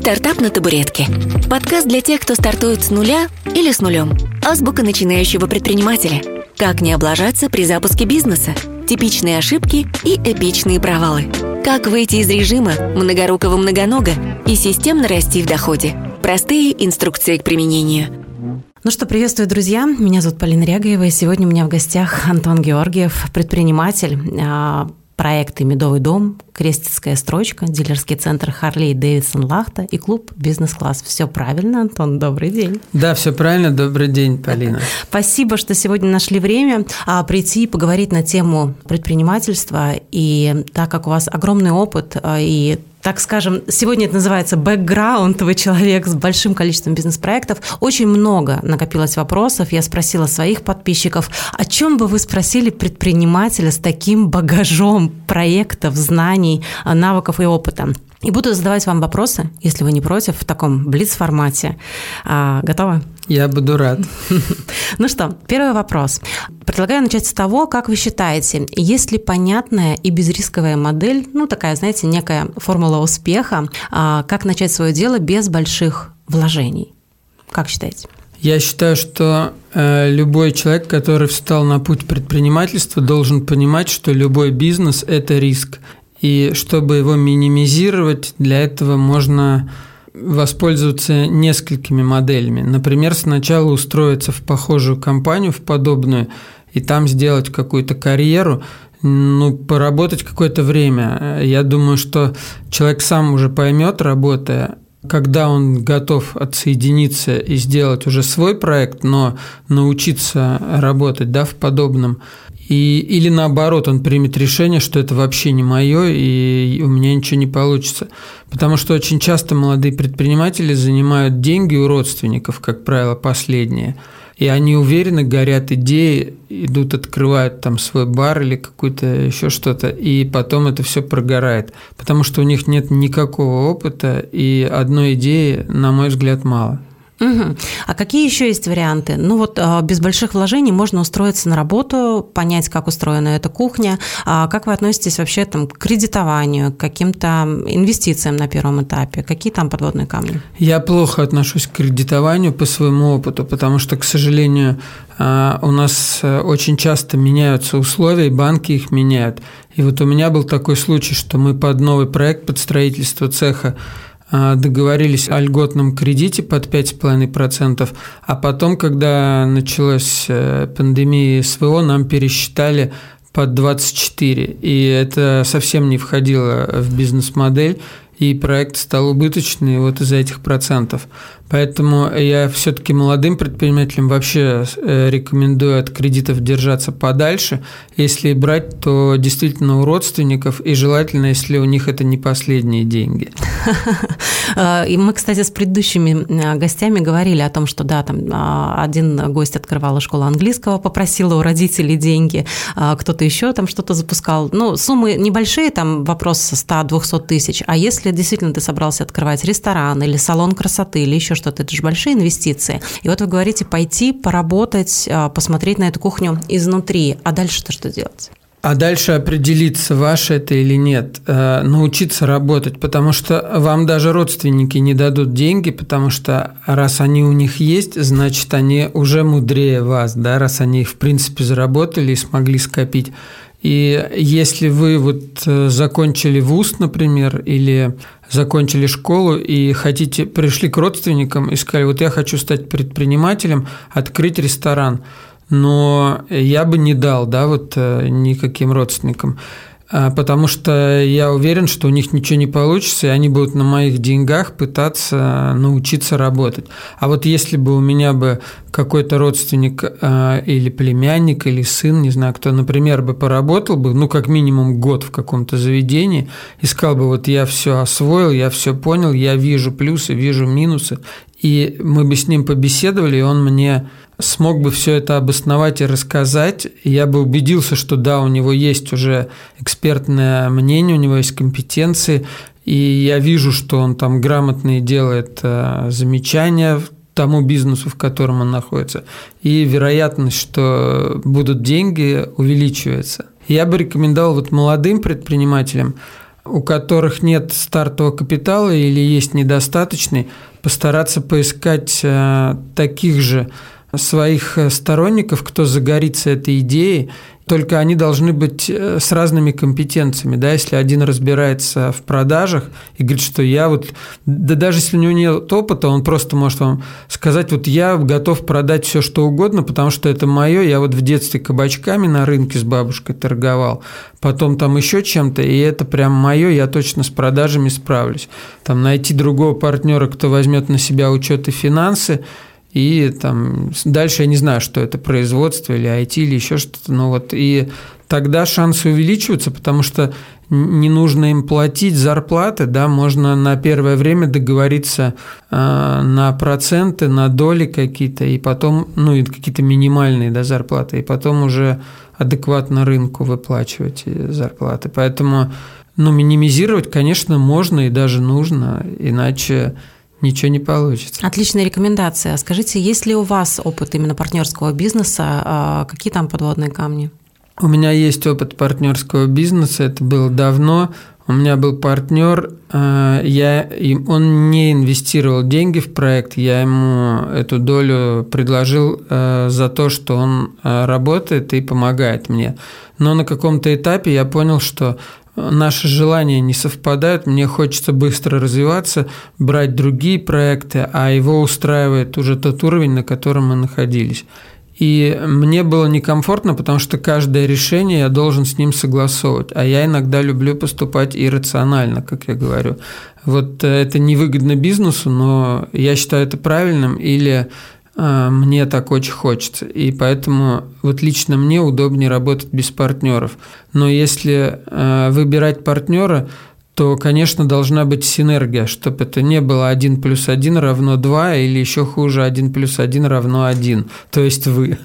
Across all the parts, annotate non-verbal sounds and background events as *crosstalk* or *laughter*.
«Стартап на табуретке». Подкаст для тех, кто стартует с нуля или с нулем. Азбука начинающего предпринимателя. Как не облажаться при запуске бизнеса. Типичные ошибки и эпичные провалы. Как выйти из режима многорукого многонога и системно расти в доходе. Простые инструкции к применению. Ну что, приветствую, друзья. Меня зовут Полина Рягаева, и сегодня у меня в гостях Антон Георгиев, предприниматель, а, проекты «Медовый дом», «Крестецкая строчка», дилерский центр «Харлей Дэвидсон Лахта» и клуб «Бизнес-класс». Все правильно, Антон? Добрый день. Да, все правильно. Добрый день, Полина. Спасибо, что сегодня нашли время а, прийти и поговорить на тему предпринимательства. И так как у вас огромный опыт а, и так скажем, сегодня это называется бэкграундовый человек с большим количеством бизнес-проектов. Очень много накопилось вопросов. Я спросила своих подписчиков, о чем бы вы спросили предпринимателя с таким багажом проектов, знаний, навыков и опыта? И буду задавать вам вопросы, если вы не против, в таком блиц-формате. А, готовы? Я буду рад. *laughs* Ну что, первый вопрос. Предлагаю начать с того, как вы считаете, есть ли понятная и безрисковая модель, ну такая, знаете, некая формула успеха, а, как начать свое дело без больших вложений? Как считаете? Я считаю, что э, любой человек, который встал на путь предпринимательства, должен понимать, что любой бизнес – это риск. И чтобы его минимизировать, для этого можно воспользоваться несколькими моделями. Например, сначала устроиться в похожую компанию, в подобную, и там сделать какую-то карьеру, ну, поработать какое-то время. Я думаю, что человек сам уже поймет, работая, когда он готов отсоединиться и сделать уже свой проект, но научиться работать да, в подобном, и, или наоборот, он примет решение, что это вообще не мое, и у меня ничего не получится. Потому что очень часто молодые предприниматели занимают деньги у родственников, как правило, последние. И они уверенно горят идеи, идут, открывают там свой бар или какую-то еще что-то, и потом это все прогорает. Потому что у них нет никакого опыта, и одной идеи, на мой взгляд, мало. Угу. А какие еще есть варианты? Ну вот а, без больших вложений можно устроиться на работу, понять, как устроена эта кухня. А как вы относитесь вообще там, к кредитованию, к каким-то инвестициям на первом этапе? Какие там подводные камни? Я плохо отношусь к кредитованию по своему опыту, потому что, к сожалению, а, у нас э, очень часто меняются условия, и банки их меняют. И вот у меня был такой случай, что мы под новый проект, под строительство цеха договорились о льготном кредите под 5,5%, а потом, когда началась э, пандемия СВО, нам пересчитали под 24, и это совсем не входило в бизнес-модель, и проект стал убыточный вот из-за этих процентов. Поэтому я все-таки молодым предпринимателям вообще э, рекомендую от кредитов держаться подальше. Если брать, то действительно у родственников, и желательно, если у них это не последние деньги. *laughs* И мы, кстати, с предыдущими э, гостями говорили о том, что да, там а, один гость открывал школу английского, попросил у родителей деньги, а кто-то еще там что-то запускал. Ну, суммы небольшие, там вопрос со 100-200 тысяч. А если действительно ты собрался открывать ресторан или салон красоты или еще что-то, это же большие инвестиции. И вот вы говорите пойти, поработать, а, посмотреть на эту кухню изнутри, а дальше-то что делать? А дальше определиться, ваше это или нет, э, научиться работать, потому что вам даже родственники не дадут деньги, потому что раз они у них есть, значит, они уже мудрее вас, да, раз они их, в принципе, заработали и смогли скопить. И если вы вот э, закончили вуз, например, или закончили школу и хотите, пришли к родственникам и сказали, вот я хочу стать предпринимателем, открыть ресторан, но я бы не дал, да, вот э, никаким родственникам. А, потому что я уверен, что у них ничего не получится, и они будут на моих деньгах пытаться научиться работать. А вот если бы у меня бы какой-то родственник а, или племянник, или сын, не знаю кто, например, бы поработал бы, ну, как минимум год в каком-то заведении, и сказал бы, вот я все освоил, я все понял, я вижу плюсы, вижу минусы, и мы бы с ним побеседовали, и он мне смог бы все это обосновать и рассказать, я бы убедился, что да, у него есть уже экспертное мнение, у него есть компетенции, и я вижу, что он там грамотно делает э, замечания тому бизнесу, в котором он находится, и вероятность, что будут деньги, увеличивается. Я бы рекомендовал вот молодым предпринимателям у которых нет стартового капитала или есть недостаточный, постараться поискать э, таких же своих сторонников, кто загорится этой идеей только они должны быть э, с разными компетенциями. Да? Если один разбирается в продажах и говорит, что я вот, да даже если у него нет опыта, он просто может вам сказать, вот я готов продать все, что угодно, потому что это мое, я вот в детстве кабачками на рынке с бабушкой торговал, потом там еще чем-то, и это прям мое, я точно с продажами справлюсь. Там найти другого партнера, кто возьмет на себя учет и финансы – и там дальше я не знаю, что это производство или IT или еще что-то. Но вот и тогда шансы увеличиваются, потому что не нужно им платить зарплаты, да, можно на первое время договориться э, на проценты, на доли какие-то, и потом, ну, и какие-то минимальные да, зарплаты, и потом уже адекватно рынку выплачивать зарплаты. Поэтому, ну, минимизировать, конечно, можно и даже нужно, иначе ничего не получится. Отличная рекомендация. Скажите, есть ли у вас опыт именно партнерского бизнеса? А, какие там подводные камни? У меня есть опыт партнерского бизнеса, это было давно. У меня был партнер, а, я, он не инвестировал деньги в проект, я ему эту долю предложил а, за то, что он работает и помогает мне. Но на каком-то этапе я понял, что наши желания не совпадают, мне хочется быстро развиваться, брать другие проекты, а его устраивает уже тот уровень, на котором мы находились. И мне было некомфортно, потому что каждое решение я должен с ним согласовывать. А я иногда люблю поступать иррационально, как я говорю. Вот э, это невыгодно бизнесу, но я считаю это правильным. Или мне так очень хочется. И поэтому вот лично мне удобнее работать без партнеров. Но если а, выбирать партнера, то, конечно, должна быть синергия, чтобы это не было 1 плюс 1 равно 2 или еще хуже 1 плюс 1 равно 1. То есть вы.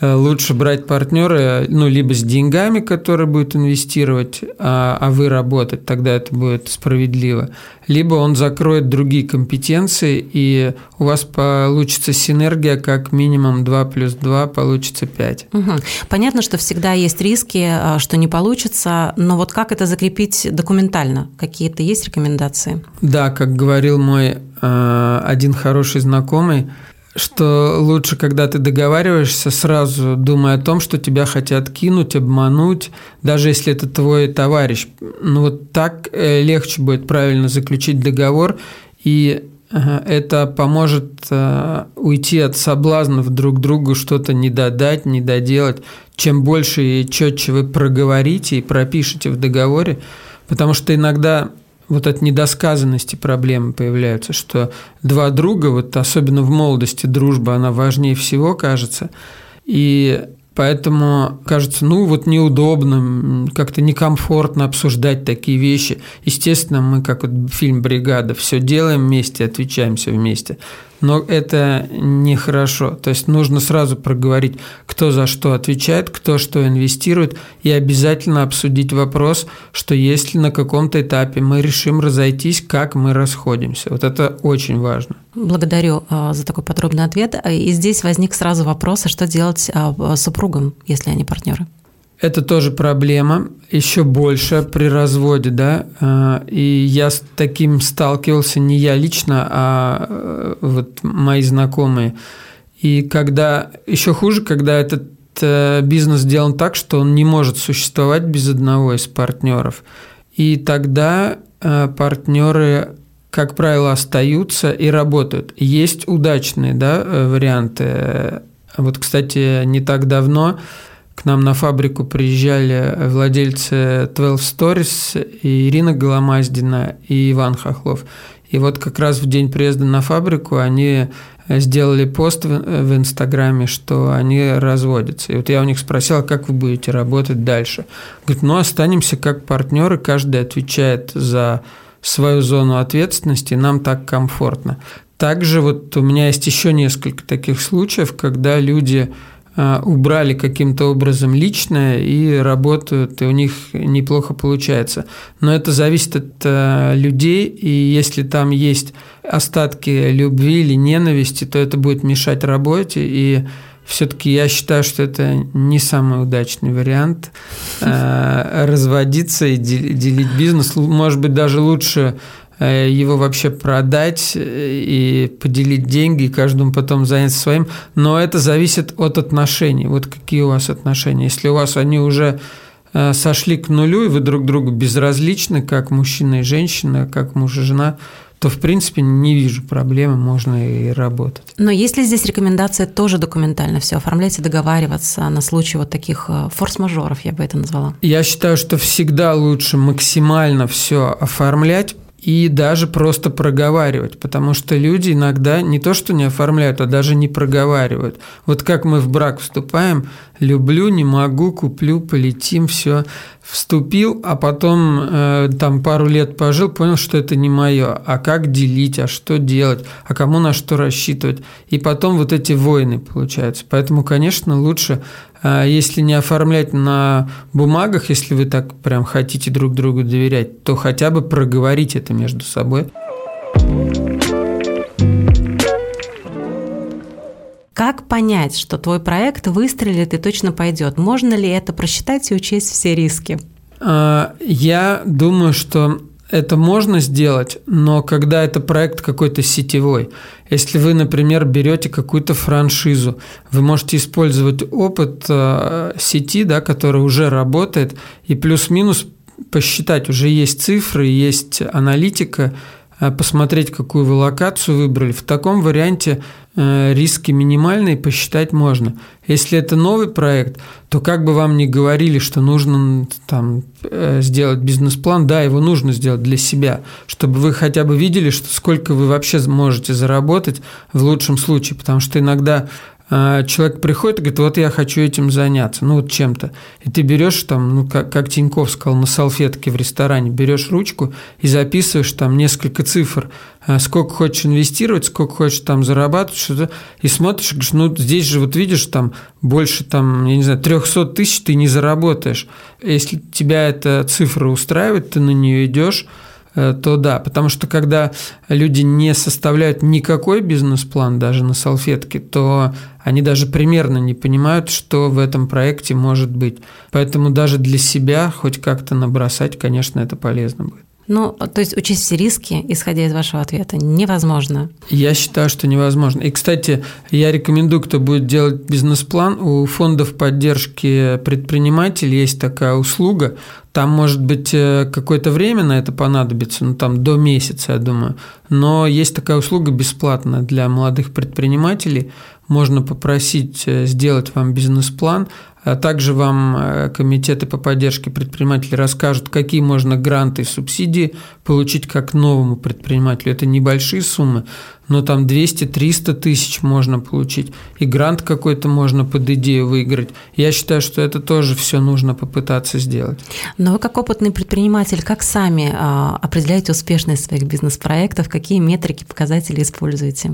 Лучше брать партнера, ну, либо с деньгами, который будет инвестировать, а, а вы работать, тогда это будет справедливо. Либо он закроет другие компетенции, и у вас получится синергия как минимум 2 плюс 2 получится 5. Угу. Понятно, что всегда есть риски, а, что не получится, но вот как это закрепить документально? Какие-то есть рекомендации? Да, как говорил мой э, один хороший знакомый, что лучше, когда ты договариваешься, сразу думая о том, что тебя хотят кинуть, обмануть, даже если это твой товарищ. Ну вот так э, легче будет правильно заключить договор, и это поможет э, уйти от соблазнов друг другу что-то не додать, не доделать. Чем больше и четче вы проговорите и пропишете в договоре, Потому что иногда вот от недосказанности проблемы появляются, что два друга, вот особенно в молодости дружба, она важнее всего, кажется. И Поэтому кажется, ну вот неудобно, как-то некомфортно обсуждать такие вещи. Естественно, мы, как вот фильм «Бригада», все делаем вместе, отвечаем все вместе но это нехорошо. То есть нужно сразу проговорить, кто за что отвечает, кто что инвестирует, и обязательно обсудить вопрос, что если на каком-то этапе мы решим разойтись, как мы расходимся. Вот это очень важно. Благодарю а, за такой подробный ответ. И здесь возник сразу вопрос, а что делать а, супругам, если они партнеры? Это тоже проблема, еще больше при разводе, да. А, и я с таким сталкивался не я лично, а э, вот мои знакомые. И когда еще хуже, когда этот э, бизнес сделан так, что он не может существовать без одного из партнеров. И тогда э, партнеры, как правило, остаются и работают. Есть удачные да, варианты. Вот, кстати, не так давно к нам на фабрику приезжали владельцы 12 Stories, Ирина Голомаздина, и Иван Хохлов. И вот как раз в день приезда на фабрику они сделали пост в Инстаграме, что они разводятся. И вот я у них спросил, а как вы будете работать дальше? Говорит, ну останемся как партнеры, каждый отвечает за свою зону ответственности, нам так комфортно. Также вот у меня есть еще несколько таких случаев, когда люди Э, убрали каким-то образом личное и работают, и у них неплохо получается. Но это зависит от э, людей, и если там есть остатки любви или ненависти, то это будет мешать работе, и все-таки я считаю, что это не самый удачный вариант э, *laughs* разводиться и делить бизнес. Может быть, даже лучше его вообще продать и поделить деньги, и каждому потом заняться своим. Но это зависит от отношений. Вот какие у вас отношения. Если у вас они уже сошли к нулю, и вы друг другу безразличны, как мужчина и женщина, как муж и жена, то, в принципе, не вижу проблемы, можно и работать. Но есть ли здесь рекомендация тоже документально все оформлять и договариваться на случай вот таких э, форс-мажоров, я бы это назвала? Я считаю, что всегда лучше максимально все оформлять, и даже просто проговаривать, потому что люди иногда не то что не оформляют, а даже не проговаривают. Вот как мы в брак вступаем, люблю, не могу, куплю, полетим, все. Вступил, а потом э, там пару лет пожил, понял, что это не мое. А как делить, а что делать, а кому на что рассчитывать. И потом вот эти войны получаются. Поэтому, конечно, лучше если не оформлять на бумагах, если вы так прям хотите друг другу доверять, то хотя бы проговорить это между собой. Как понять, что твой проект выстрелит и точно пойдет? Можно ли это просчитать и учесть все риски? А, я думаю, что это можно сделать, но когда это проект какой-то сетевой, если вы, например, берете какую-то франшизу, вы можете использовать опыт э, сети, да, который уже работает, и плюс-минус посчитать, уже есть цифры, есть аналитика, посмотреть, какую вы локацию выбрали. В таком варианте Э, риски минимальные, посчитать можно. Если это новый проект, то как бы вам ни говорили, что нужно там, э, сделать бизнес-план, да, его нужно сделать для себя, чтобы вы хотя бы видели, что сколько вы вообще можете заработать в лучшем случае, потому что иногда человек приходит и говорит, вот я хочу этим заняться, ну вот чем-то. И ты берешь там, ну как, как Тиньков сказал, на салфетке в ресторане, берешь ручку и записываешь там несколько цифр, а, сколько хочешь инвестировать, сколько хочешь там зарабатывать, что-то, и смотришь, говоришь, ну здесь же вот видишь там больше там, я не знаю, 300 тысяч ты не заработаешь. Если тебя эта цифра устраивает, ты на нее идешь, то да, потому что когда люди не составляют никакой бизнес-план даже на салфетке, то они даже примерно не понимают, что в этом проекте может быть. Поэтому даже для себя хоть как-то набросать, конечно, это полезно будет. Ну, то есть учесть все риски, исходя из вашего ответа, невозможно. Я считаю, что невозможно. И, кстати, я рекомендую, кто будет делать бизнес-план, у фондов поддержки предпринимателей есть такая услуга. Там, может быть, э, какое-то время на это понадобится, ну, там до месяца, я думаю. Но есть такая услуга бесплатная для молодых предпринимателей. Можно попросить э, сделать вам бизнес-план, также вам э, комитеты по поддержке предпринимателей расскажут, какие можно гранты и субсидии получить как новому предпринимателю. Это небольшие суммы, но там 200-300 тысяч можно получить. И грант какой-то можно под идею выиграть. Я считаю, что это тоже все нужно попытаться сделать. Но вы как опытный предприниматель, как сами а, определяете успешность своих бизнес-проектов? Какие метрики, показатели используете?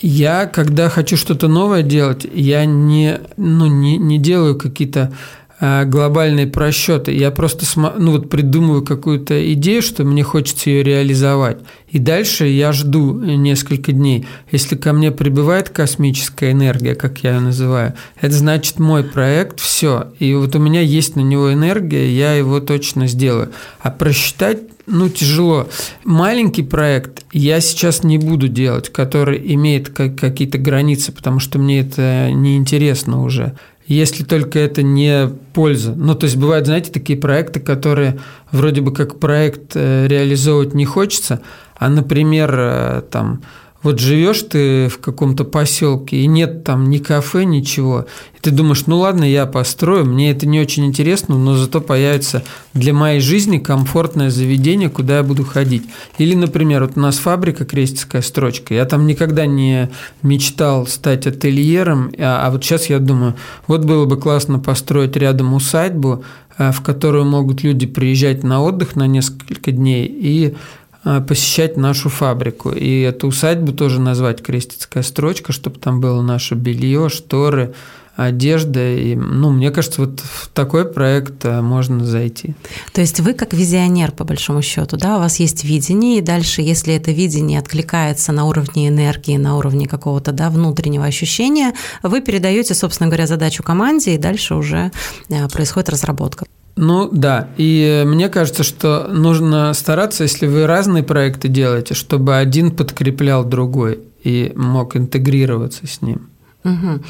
Я, когда хочу что-то новое делать, я не, ну, не, не делаю какие-то э, глобальные просчеты. Я просто ну, вот придумываю какую-то идею, что мне хочется ее реализовать. И дальше я жду несколько дней. Если ко мне прибывает космическая энергия, как я ее называю, это значит мой проект, все. И вот у меня есть на него энергия, я его точно сделаю. А просчитать ну, тяжело. Маленький проект я сейчас не буду делать, который имеет какие-то границы, потому что мне это неинтересно уже. Если только это не польза. Ну, то есть бывают, знаете, такие проекты, которые вроде бы как проект э, реализовывать не хочется, а, например, э, там вот живешь ты в каком-то поселке, и нет там ни кафе, ничего. И ты думаешь, ну ладно, я построю, мне это не очень интересно, но зато появится для моей жизни комфортное заведение, куда я буду ходить. Или, например, вот у нас фабрика «Крестьская строчка». Я там никогда не мечтал стать ательером, а, а вот сейчас я думаю, вот было бы классно построить рядом усадьбу, э, в которую могут люди приезжать на отдых на несколько дней и посещать нашу фабрику. И эту усадьбу тоже назвать крестицкая строчка, чтобы там было наше белье, шторы, одежда. И, ну, мне кажется, вот в такой проект э, можно зайти. То есть вы как визионер, по большому счету, да, у вас есть видение, и дальше, если это видение откликается на уровне энергии, на уровне какого-то да, внутреннего ощущения, вы передаете, собственно говоря, задачу команде, и дальше уже э, происходит разработка. Ну да, и мне кажется, что нужно стараться, если вы разные проекты делаете, чтобы один подкреплял другой и мог интегрироваться с ним. Угу.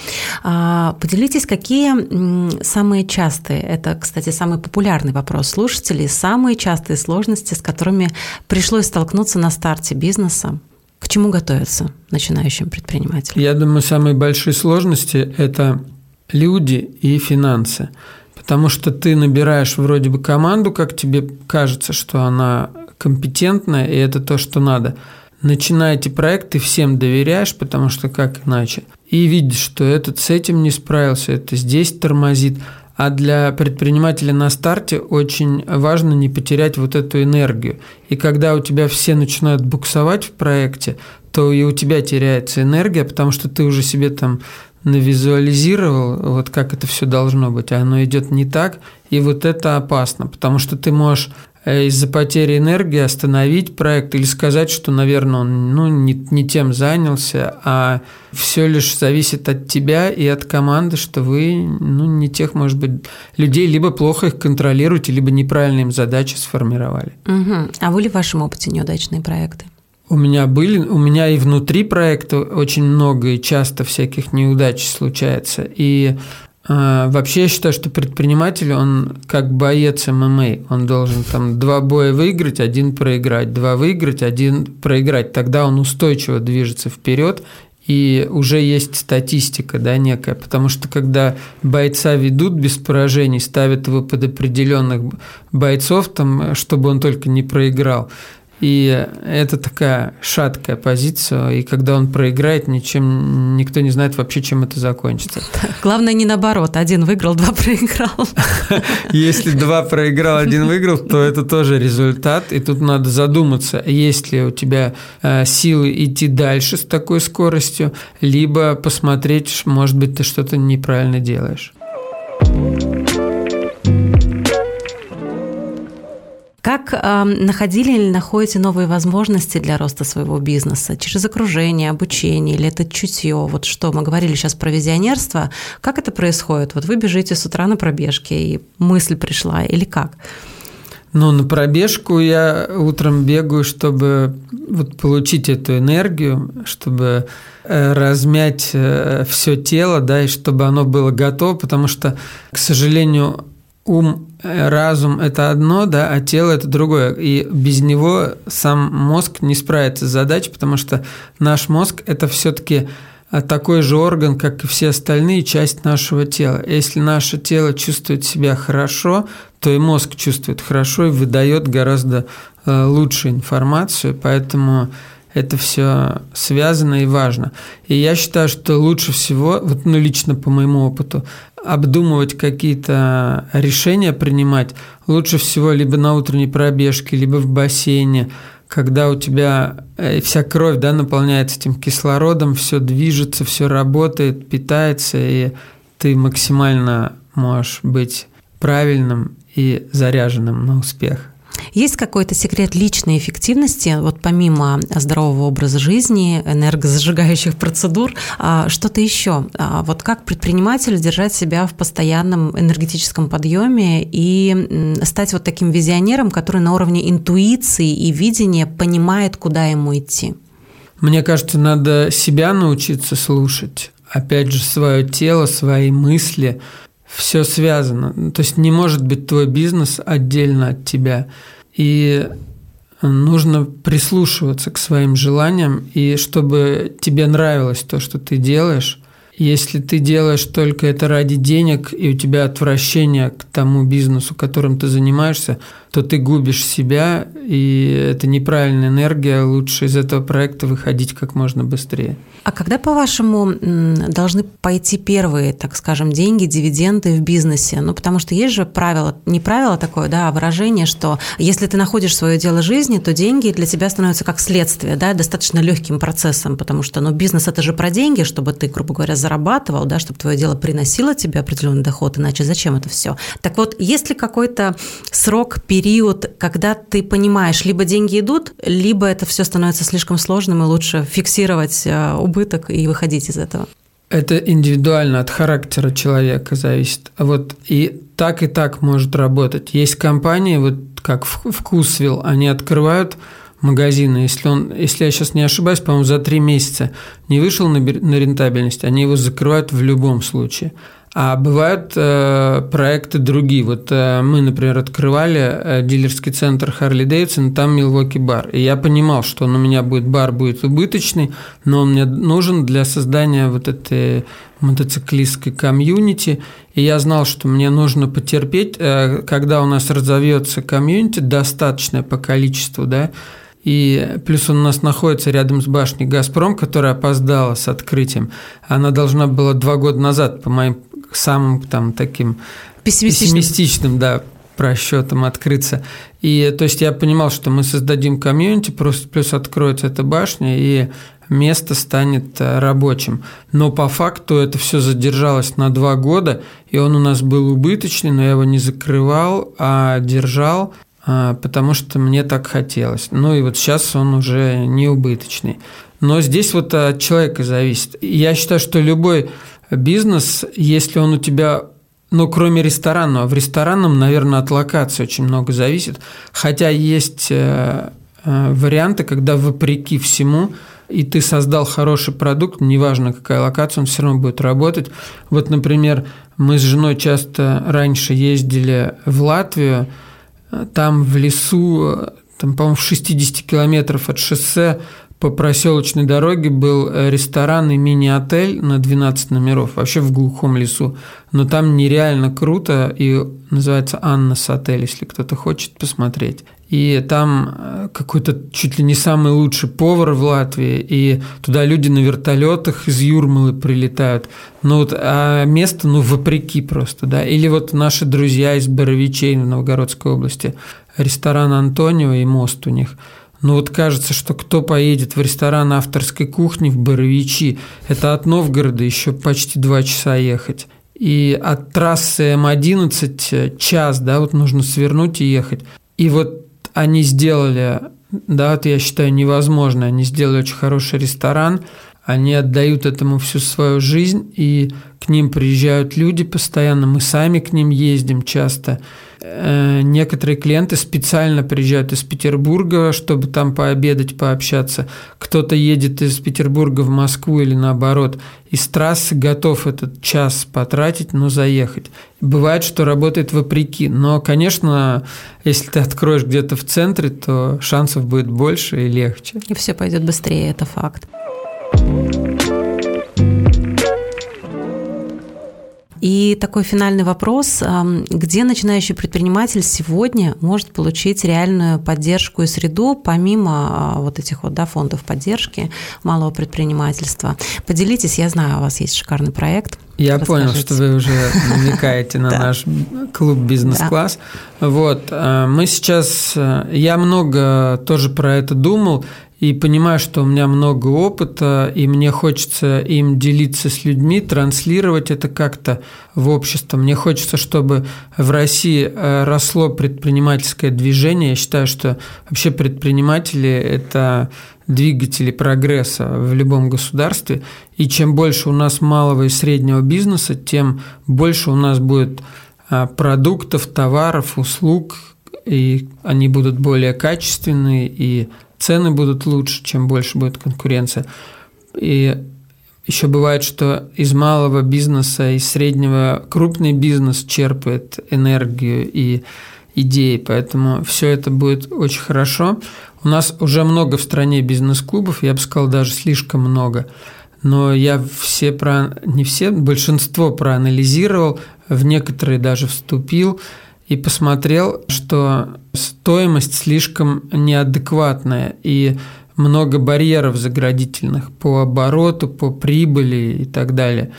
А, поделитесь, какие самые частые, это, кстати, самый популярный вопрос слушателей, самые частые сложности, с которыми пришлось столкнуться на старте бизнеса? К чему готовиться начинающим предпринимателям? Я думаю, самые большие сложности – это люди и финансы. Потому что ты набираешь вроде бы команду, как тебе кажется, что она компетентная, и это то, что надо. Начинаете проект, ты всем доверяешь, потому что как иначе – и видишь, что этот с этим не справился, это здесь тормозит. А для предпринимателя на старте очень важно не потерять вот эту энергию. И когда у тебя все начинают буксовать в проекте, то и у тебя теряется энергия, потому что ты уже себе там навизуализировал, вот как это все должно быть, а оно идет не так, и вот это опасно, потому что ты можешь Э, из-за потери энергии остановить проект или сказать, что, наверное, он ну, не, не тем занялся, а все лишь зависит от тебя и от команды, что вы ну, не тех, может быть, людей либо плохо их контролируете, либо неправильно им задачи сформировали. Угу. А были в вашем опыте неудачные проекты? У меня были, у меня и внутри проекта очень много и часто всяких неудач случается. И а, вообще я считаю, что предприниматель, он как боец ММА. Он должен там два боя выиграть, один проиграть, два выиграть, один проиграть. Тогда он устойчиво движется вперед, и уже есть статистика, да, некая, потому что когда бойца ведут без поражений, ставят его под определенных бойцов, там, чтобы он только не проиграл, и это такая шаткая позиция, и когда он проиграет, ничем никто не знает вообще, чем это закончится. *laughs* Главное не наоборот, один выиграл, два *laughs* проиграл. *laughs* Если два проиграл, один выиграл, то это тоже результат, и тут надо задуматься, есть ли у тебя э, силы идти дальше с такой скоростью, либо посмотреть, может быть, ты что-то неправильно делаешь. Как э, находили или находите новые возможности для роста своего бизнеса? Через окружение, обучение или это чутье? Вот что мы говорили сейчас про визионерство. Как это происходит? Вот вы бежите с утра на пробежке, и мысль пришла, или как? Ну, на пробежку я утром бегаю, чтобы вот получить эту энергию, чтобы э, размять э, все тело, да, и чтобы оно было готово, потому что, к сожалению, ум, разум – это одно, да, а тело – это другое. И без него сам мозг не справится с задачей, потому что наш мозг – это все-таки э, такой же орган, как и все остальные, часть нашего тела. Если наше тело чувствует себя хорошо, то и мозг чувствует хорошо и выдает гораздо э, лучше информацию, поэтому это все связано и важно. И я считаю, что лучше всего, вот ну лично по моему опыту, обдумывать какие-то решения принимать лучше всего либо на утренней пробежке, либо в бассейне, когда у тебя э, вся кровь да, наполняется этим кислородом, все движется, все работает, питается, и ты максимально можешь быть правильным и заряженным на успех. Есть какой-то секрет личной эффективности, вот помимо здорового образа жизни, энергозажигающих процедур, а, что-то еще? А, вот как предпринимателю держать себя в постоянном энергетическом подъеме и стать вот таким визионером, который на уровне интуиции и видения понимает, куда ему идти? Мне кажется, надо себя научиться слушать. Опять же, свое тело, свои мысли, все связано. То есть не может быть твой бизнес отдельно от тебя. И нужно прислушиваться к своим желаниям, и чтобы тебе нравилось то, что ты делаешь. Если ты делаешь только это ради денег, и у тебя отвращение к тому бизнесу, которым ты занимаешься, то ты губишь себя, и это неправильная энергия, лучше из этого проекта выходить как можно быстрее. А когда, по-вашему, должны пойти первые, так скажем, деньги, дивиденды в бизнесе? Ну, потому что есть же правило, не правило такое, да, а выражение, что если ты находишь свое дело жизни, то деньги для тебя становятся как следствие, да, достаточно легким процессом, потому что, ну, бизнес – это же про деньги, чтобы ты, грубо говоря, зарабатывал, да, чтобы твое дело приносило тебе определенный доход, иначе зачем это все? Так вот, есть ли какой-то срок, период, когда ты понимаешь, либо деньги идут, либо это все становится слишком сложным, и лучше фиксировать э, убыток и выходить из этого? Это индивидуально от характера человека зависит. Вот и так и так может работать. Есть компании, вот как Вкусвилл, они открывают магазины. Если, он, если я сейчас не ошибаюсь, по-моему, за три месяца не вышел на, на рентабельность, они его закрывают в любом случае. А бывают э, проекты другие. Вот э, мы, например, открывали э, дилерский центр Харли Дэвидсон, там Милвоки бар. И я понимал, что он у меня будет бар будет убыточный, но он мне нужен для создания вот этой мотоциклистской комьюнити. И я знал, что мне нужно потерпеть, э, когда у нас разовьется комьюнити достаточное по количеству, да, и плюс он у нас находится рядом с башней «Газпром», которая опоздала с открытием. Она должна была два года назад, по моим самым там таким пессимистичным, пессимистичным да, просчетом открыться. И то есть я понимал, что мы создадим комьюнити, просто плюс откроется эта башня, и место станет э, рабочим. Но по факту это все задержалось на два года, и он у нас был убыточный, но я его не закрывал, а держал, а, потому что мне так хотелось. Ну и вот сейчас он уже не убыточный. Но здесь вот от человека зависит. Я считаю, что любой бизнес, если он у тебя ну, кроме ресторанного. В ресторанном, наверное, от локации очень много зависит. Хотя есть э, э, варианты, когда вопреки всему и ты создал хороший продукт, неважно какая локация, он все равно будет работать. Вот, например, мы с женой часто раньше ездили в Латвию, там в лесу, там, по-моему, в 60 километров от шоссе по проселочной дороге был э, ресторан и мини-отель на 12 номеров, вообще в глухом лесу. Но там нереально круто, и называется Аннас отель, если кто-то хочет посмотреть. И там э, какой-то чуть ли не самый лучший повар в Латвии, и туда люди на вертолетах из Юрмалы прилетают. Ну вот, а место, ну, вопреки просто, да. Или вот наши друзья из Боровичей в Новгородской области, ресторан Антонио и мост у них – ну вот кажется, что кто поедет в ресторан авторской кухни в Боровичи, это от Новгорода еще почти два часа ехать. И от трассы М11 час, да, вот нужно свернуть и ехать. И вот они сделали, да, вот я считаю невозможно, они сделали очень хороший ресторан, они отдают этому всю свою жизнь, и к ним приезжают люди постоянно, мы сами к ним ездим часто – Э, некоторые клиенты специально приезжают из Петербурга, чтобы там пообедать, пообщаться. Кто-то едет из Петербурга в Москву или наоборот. Из трассы готов этот час потратить, но заехать. Бывает, что работает вопреки. Но, конечно, если ты откроешь где-то в центре, то шансов будет больше и легче. И все пойдет быстрее, это факт. И такой финальный вопрос. Где начинающий предприниматель сегодня может получить реальную поддержку и среду, помимо а, вот этих вот да, фондов поддержки малого предпринимательства? Поделитесь, я знаю, у вас есть шикарный проект. Я понял, что вы уже намекаете на *laughs* наш клуб «Бизнес-класс». Вот, а, мы сейчас, а, я много тоже про это думал, и понимаю, что у меня много опыта, и мне хочется им делиться с людьми, транслировать это как-то в общество. Мне хочется, чтобы в России э, росло предпринимательское движение. Я считаю, что вообще предприниматели – это двигатели прогресса в любом государстве. И чем больше у нас малого и среднего бизнеса, тем больше у нас будет э, продуктов, товаров, услуг, и они будут более качественные и цены будут лучше, чем больше будет конкуренция. И еще бывает, что из малого бизнеса, из среднего крупный бизнес черпает энергию и идеи, поэтому все это будет очень хорошо. У нас уже много в стране бизнес-клубов, я бы сказал, даже слишком много. Но я все про, не все, большинство проанализировал, в некоторые даже вступил. И посмотрел, что стоимость слишком неадекватная и много барьеров заградительных по обороту, по прибыли и так далее.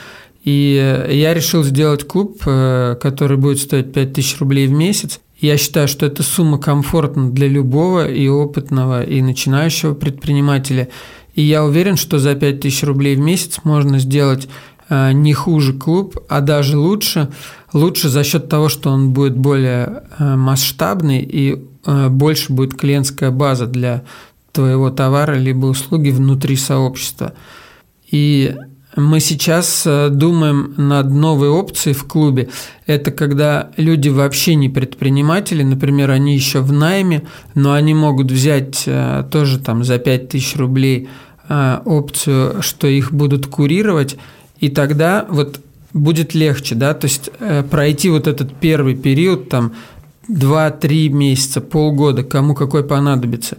И я решил сделать клуб, э, который будет стоить 5000 рублей в месяц. Я считаю, что эта сумма комфортна для любого и опытного, и начинающего предпринимателя. И я уверен, что за 5000 рублей в месяц можно сделать не хуже клуб, а даже лучше. Лучше за счет того, что он будет более э, масштабный и больше будет клиентская база для твоего товара либо услуги внутри сообщества. И мы сейчас э, думаем над новой опцией в клубе. Это когда люди вообще не предприниматели, например, они еще в найме, но они могут взять э, тоже там за 5000 рублей э, опцию, что их будут курировать, и тогда вот будет легче, да, то есть пройти вот этот первый период, там, 2-3 месяца, полгода, кому какой понадобится.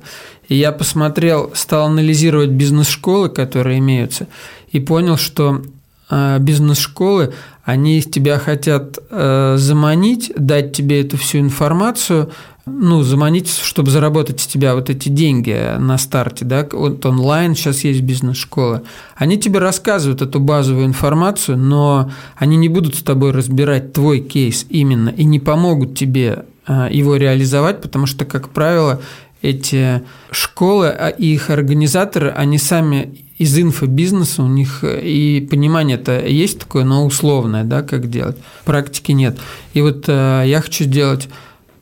И я посмотрел, стал анализировать бизнес-школы, которые имеются, и понял, что э, бизнес-школы, они тебя хотят э, заманить, дать тебе эту всю информацию, ну, заманить, чтобы заработать с тебя вот эти деньги на старте, да, вот онлайн сейчас есть бизнес-школа. Они тебе рассказывают эту базовую информацию, но они не будут с тобой разбирать твой кейс именно и не помогут тебе э, его реализовать, потому что, как правило, эти школы а их организаторы, они сами из инфобизнеса, у них э, и понимание-то есть такое, но условное, да, как делать. Практики нет. И вот э, я хочу сделать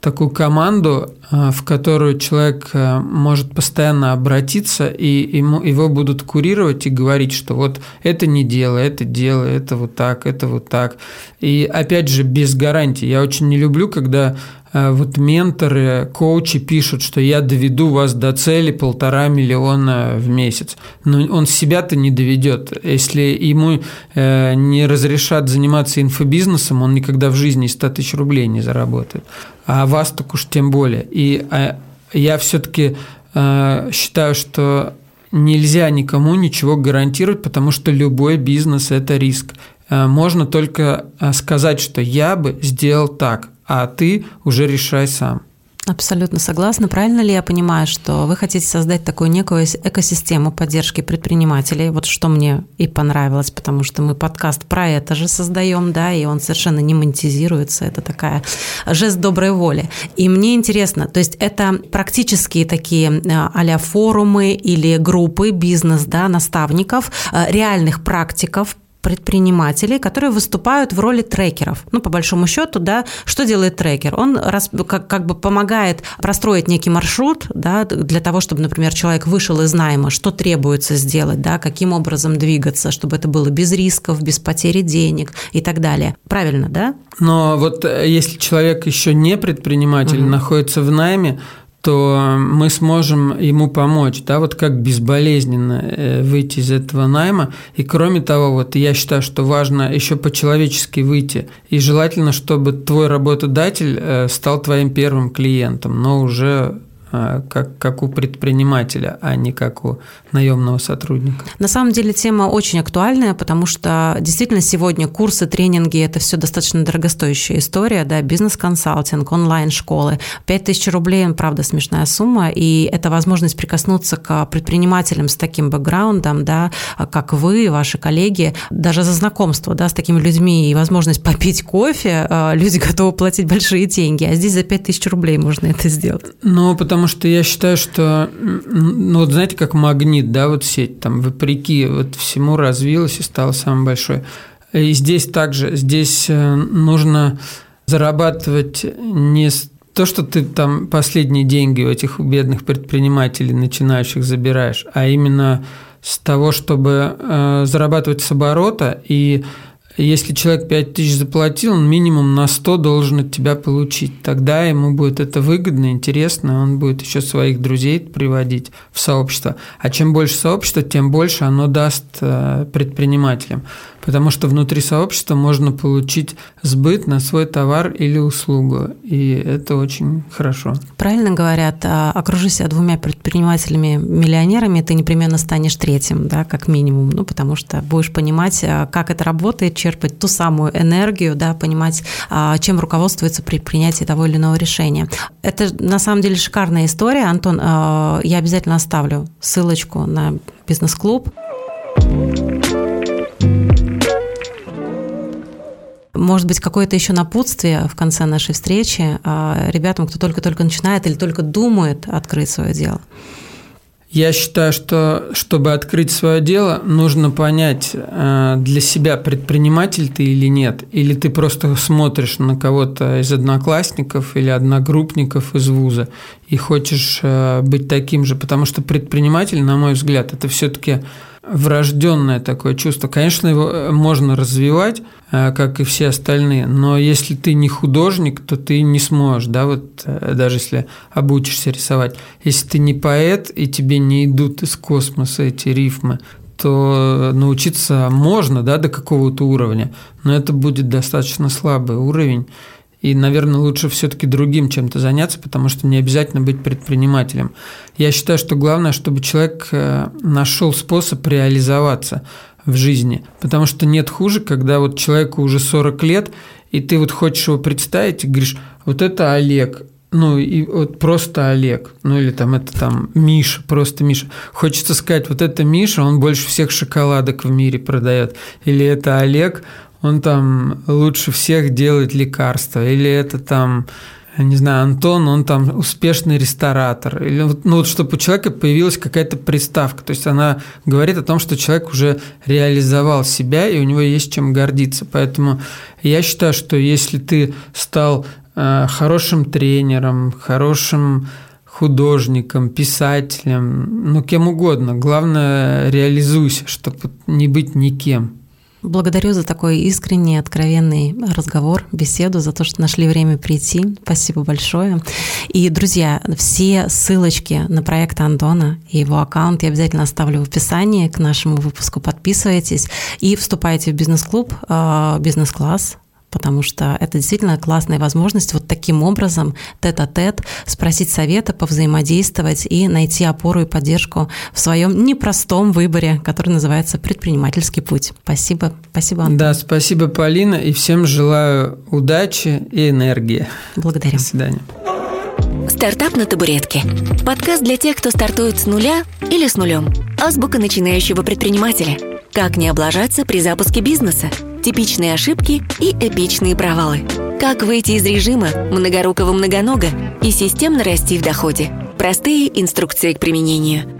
такую команду, э, в которую человек э, может постоянно обратиться, и ему, его будут курировать и говорить, что вот это не делай, это делай, это вот так, это вот так. И опять же, без гарантии. Я очень не люблю, когда вот менторы, коучи пишут, что я доведу вас до цели полтора миллиона в месяц. Но он себя-то не доведет. Если ему э, не разрешат заниматься инфобизнесом, он никогда в жизни 100 тысяч рублей не заработает. А вас так уж тем более. И а, я все-таки э, считаю, что нельзя никому ничего гарантировать, потому что любой бизнес – это риск. Можно только сказать, что я бы сделал так – а ты уже решай сам. Абсолютно согласна. Правильно ли я понимаю, что вы хотите создать такую некую экосистему поддержки предпринимателей? Вот что мне и понравилось, потому что мы подкаст про это же создаем, да, и он совершенно не монетизируется. Это такая жест доброй воли. И мне интересно, то есть это практически такие а форумы или группы бизнес, да, наставников, э, реальных практиков, предпринимателей, которые выступают в роли трекеров. Ну, по большому счету, да, что делает трекер? Он раз, как, как бы помогает простроить некий маршрут, да, для того, чтобы, например, человек вышел из найма, что требуется сделать, да, каким образом двигаться, чтобы это было без рисков, без потери денег и так далее. Правильно, да? Но вот э, если человек еще не предприниматель, угу. находится в найме, то мы сможем ему помочь, да, вот как безболезненно э, выйти из этого найма. И кроме того, вот я считаю, что важно еще по-человечески выйти. И желательно, чтобы твой работодатель э, стал твоим первым клиентом, но уже как, как у предпринимателя, а не как у наемного сотрудника. На самом деле тема очень актуальная, потому что действительно сегодня курсы, тренинги – это все достаточно дорогостоящая история, да, бизнес-консалтинг, онлайн-школы. 5000 рублей, правда, смешная сумма, и это возможность прикоснуться к предпринимателям с таким бэкграундом, да, как вы, ваши коллеги, даже за знакомство, да, с такими людьми и возможность попить кофе, а, люди *laughs* готовы платить большие деньги, а здесь за 5000 рублей можно это сделать. Ну, потому потому что я считаю, что, ну вот знаете, как магнит, да, вот сеть, там, вопреки вот всему развилась и стала самой большой. И здесь также, здесь э, нужно зарабатывать не то, что ты там последние деньги у этих бедных предпринимателей начинающих забираешь, а именно с того, чтобы э, зарабатывать с оборота и если человек 5 тысяч заплатил, он минимум на 100 должен от тебя получить. Тогда ему будет это выгодно, интересно, он будет еще своих друзей приводить в сообщество. А чем больше сообщества, тем больше оно даст э, предпринимателям. Потому что внутри сообщества можно получить сбыт на свой товар или услугу, и это очень хорошо. Правильно говорят, а, окружи себя двумя предпринимателями-миллионерами, ты непременно станешь третьим, да, как минимум, ну, потому что будешь понимать, а, как это работает, черпать ту самую энергию, да, понимать, а, чем руководствуется при принятии того или иного решения. Это на самом деле шикарная история, Антон, я обязательно оставлю ссылочку на бизнес-клуб. Может быть, какое-то еще напутствие в конце нашей встречи а, ребятам, кто только-только начинает или только думает открыть свое дело? Я считаю, что чтобы открыть свое дело, нужно понять а, для себя, предприниматель ты или нет. Или ты просто смотришь на кого-то из одноклассников или одногруппников из вуза и хочешь а, быть таким же. Потому что предприниматель, на мой взгляд, это все-таки врожденное такое чувство. Конечно, его э, можно развивать, э, как и все остальные, но если ты не художник, то ты не сможешь, да, вот э, даже если обучишься рисовать. Если ты не поэт, и тебе не идут из космоса эти рифмы, то научиться можно, да, до какого-то уровня, но это будет достаточно слабый уровень, и, наверное, лучше все-таки другим чем-то заняться, потому что не обязательно быть предпринимателем. Я считаю, что главное, чтобы человек э, нашел способ реализоваться в жизни, потому что нет хуже, когда вот человеку уже 40 лет, и ты вот хочешь его представить и говоришь, вот это Олег, ну и вот просто Олег, ну или там это там Миша, просто Миша. Хочется сказать, вот это Миша, он больше всех шоколадок в мире продает, или это Олег, он там лучше всех делает лекарства, или это там, не знаю, Антон, он там успешный ресторатор, или ну вот чтобы у человека появилась какая-то приставка, то есть она говорит о том, что человек уже реализовал себя и у него есть чем гордиться, поэтому я считаю, что если ты стал э, хорошим тренером, хорошим художником, писателем, ну кем угодно, главное реализуйся, чтобы не быть никем. Благодарю за такой искренний, откровенный разговор, беседу, за то, что нашли время прийти. Спасибо большое. И, друзья, все ссылочки на проект Антона и его аккаунт я обязательно оставлю в описании к нашему выпуску. Подписывайтесь и вступайте в бизнес-клуб, а, бизнес-класс потому что это действительно классная возможность вот таким образом тет-а-тет спросить совета, повзаимодействовать и найти опору и поддержку в своем непростом выборе, который называется предпринимательский путь. Спасибо, спасибо. Антон. Да, спасибо, Полина, и всем желаю удачи и энергии. Благодарю. До свидания. Стартап на табуретке. Подкаст для тех, кто стартует с нуля или с нулем. Азбука начинающего предпринимателя. Как не облажаться при запуске бизнеса – типичные ошибки и эпичные провалы. Как выйти из режима многорукого многонога и системно расти в доходе. Простые инструкции к применению –